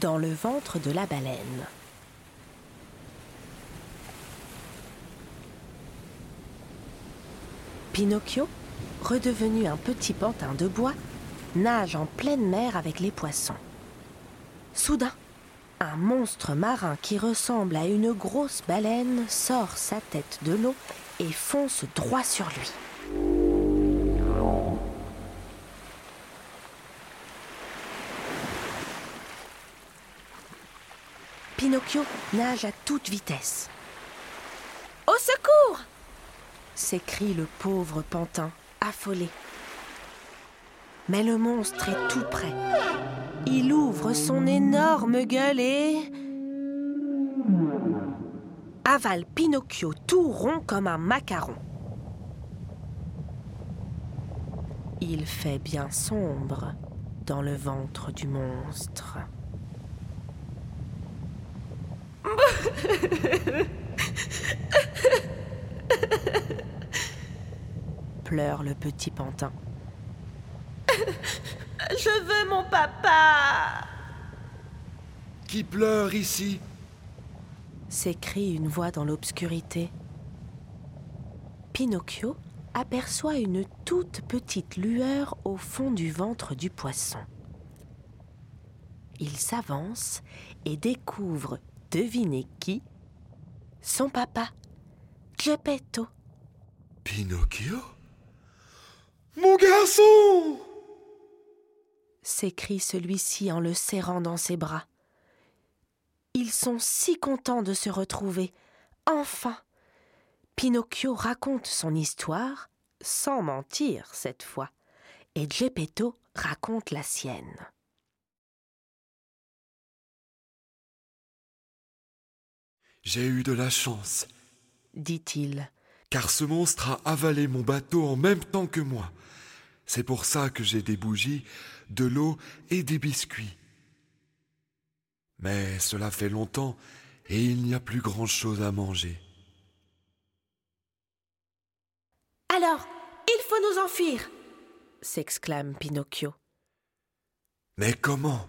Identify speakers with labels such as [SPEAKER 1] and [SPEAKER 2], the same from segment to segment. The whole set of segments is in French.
[SPEAKER 1] Dans le ventre de la baleine. Pinocchio, redevenu un petit pantin de bois, nage en pleine mer avec les poissons. Soudain, un monstre marin qui ressemble à une grosse baleine sort sa tête de l'eau et fonce droit sur lui. Pinocchio nage à toute vitesse. Au secours s'écrie le pauvre pantin, affolé. Mais le monstre est tout près. Il ouvre son énorme gueule et avale Pinocchio tout rond comme un macaron. Il fait bien sombre dans le ventre du monstre. Pleure le petit pantin.
[SPEAKER 2] Je veux mon papa.
[SPEAKER 3] Qui pleure ici?
[SPEAKER 1] S'écrie une voix dans l'obscurité. Pinocchio aperçoit une toute petite lueur au fond du ventre du poisson. Il s'avance et découvre Devinez qui? Son papa, Geppetto.
[SPEAKER 3] Pinocchio? Mon garçon
[SPEAKER 1] s'écrie celui-ci en le serrant dans ses bras. Ils sont si contents de se retrouver. Enfin Pinocchio raconte son histoire, sans mentir cette fois, et Geppetto raconte la sienne.
[SPEAKER 3] J'ai eu de la chance,
[SPEAKER 1] dit-il,
[SPEAKER 3] car ce monstre a avalé mon bateau en même temps que moi. C'est pour ça que j'ai des bougies, de l'eau et des biscuits. Mais cela fait longtemps et il n'y a plus grand-chose à manger.
[SPEAKER 2] Alors, il faut nous enfuir
[SPEAKER 1] s'exclame Pinocchio.
[SPEAKER 3] Mais comment?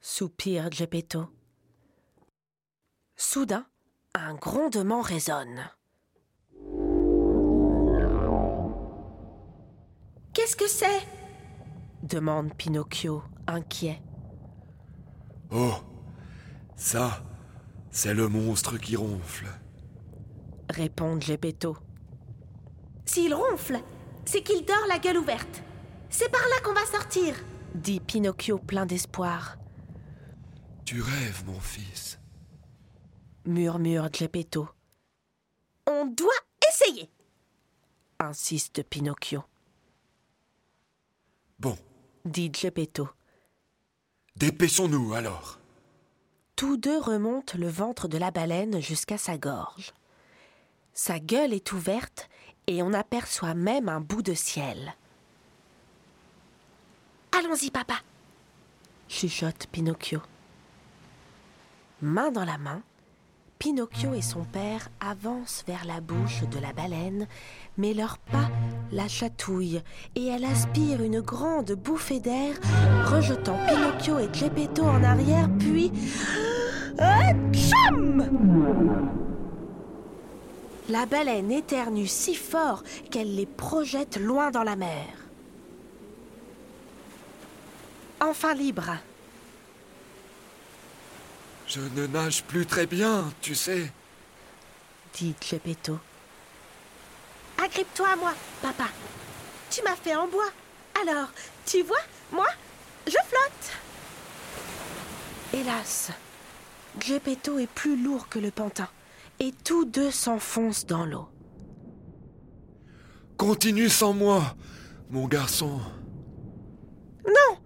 [SPEAKER 1] Soupire Geppetto. Soudain, un grondement résonne.
[SPEAKER 2] Qu'est-ce que c'est?
[SPEAKER 1] demande Pinocchio, inquiet.
[SPEAKER 3] Oh, ça, c'est le monstre qui ronfle,
[SPEAKER 1] répond Geppetto.
[SPEAKER 2] S'il ronfle, c'est qu'il dort la gueule ouverte. C'est par là qu'on va sortir,
[SPEAKER 1] dit Pinocchio plein d'espoir.
[SPEAKER 3] Tu rêves, mon fils,
[SPEAKER 1] murmure Geppetto.
[SPEAKER 2] On doit essayer,
[SPEAKER 1] insiste Pinocchio.
[SPEAKER 3] Bon,
[SPEAKER 1] dit Geppetto.
[SPEAKER 3] Dépêchons-nous alors.
[SPEAKER 1] Tous deux remontent le ventre de la baleine jusqu'à sa gorge. Sa gueule est ouverte et on aperçoit même un bout de ciel.
[SPEAKER 2] Allons-y, papa,
[SPEAKER 1] chuchote Pinocchio. Main dans la main, Pinocchio et son père avancent vers la bouche de la baleine, mais leurs pas la chatouillent et elle aspire une grande bouffée d'air, rejetant Pinocchio et Geppetto en arrière, puis. Tcham La baleine éternue si fort qu'elle les projette loin dans la mer. enfin libre.
[SPEAKER 3] Je ne nage plus très bien, tu sais.
[SPEAKER 1] dit Geppetto.
[SPEAKER 2] Agrippe-toi à moi, papa. Tu m'as fait en bois. Alors, tu vois, moi, je flotte.
[SPEAKER 1] Hélas, Geppetto est plus lourd que le pantin et tous deux s'enfoncent dans l'eau.
[SPEAKER 3] Continue sans moi, mon garçon.
[SPEAKER 2] Non,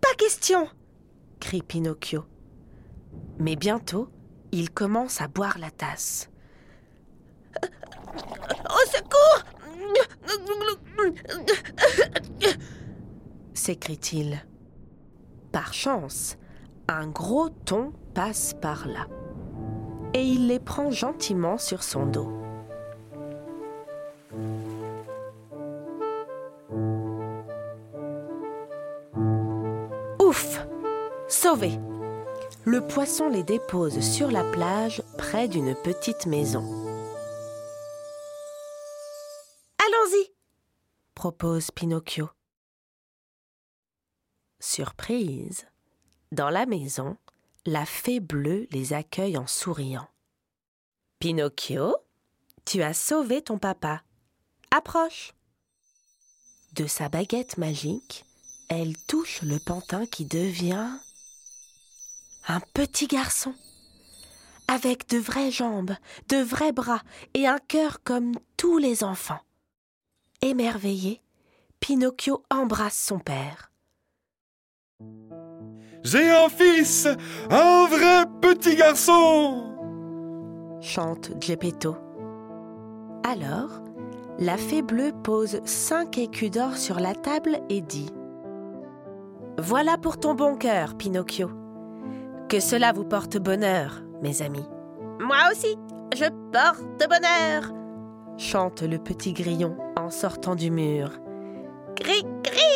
[SPEAKER 2] pas question.
[SPEAKER 1] crie Pinocchio. Mais bientôt, il commence à boire la tasse.
[SPEAKER 2] Au secours
[SPEAKER 1] s'écrie-t-il. Par chance, un gros thon passe par là et il les prend gentiment sur son dos. Ouf Sauvé Le poisson les dépose sur la plage près d'une petite maison.
[SPEAKER 2] Allons-y.
[SPEAKER 1] propose Pinocchio. Surprise Dans la maison, la fée bleue les accueille en souriant. Pinocchio, tu as sauvé ton papa. Approche. De sa baguette magique, elle touche le pantin qui devient un petit garçon, avec de vraies jambes, de vrais bras et un cœur comme tous les enfants. Émerveillé, Pinocchio embrasse son père.
[SPEAKER 3] J'ai un fils, un vrai petit garçon
[SPEAKER 1] chante Geppetto. Alors, la fée bleue pose cinq écus d'or sur la table et dit Voilà pour ton bon cœur, Pinocchio. Que cela vous porte bonheur, mes amis.
[SPEAKER 2] Moi aussi, je porte bonheur.
[SPEAKER 1] chante le petit grillon en sortant du mur.
[SPEAKER 2] Gris, gris.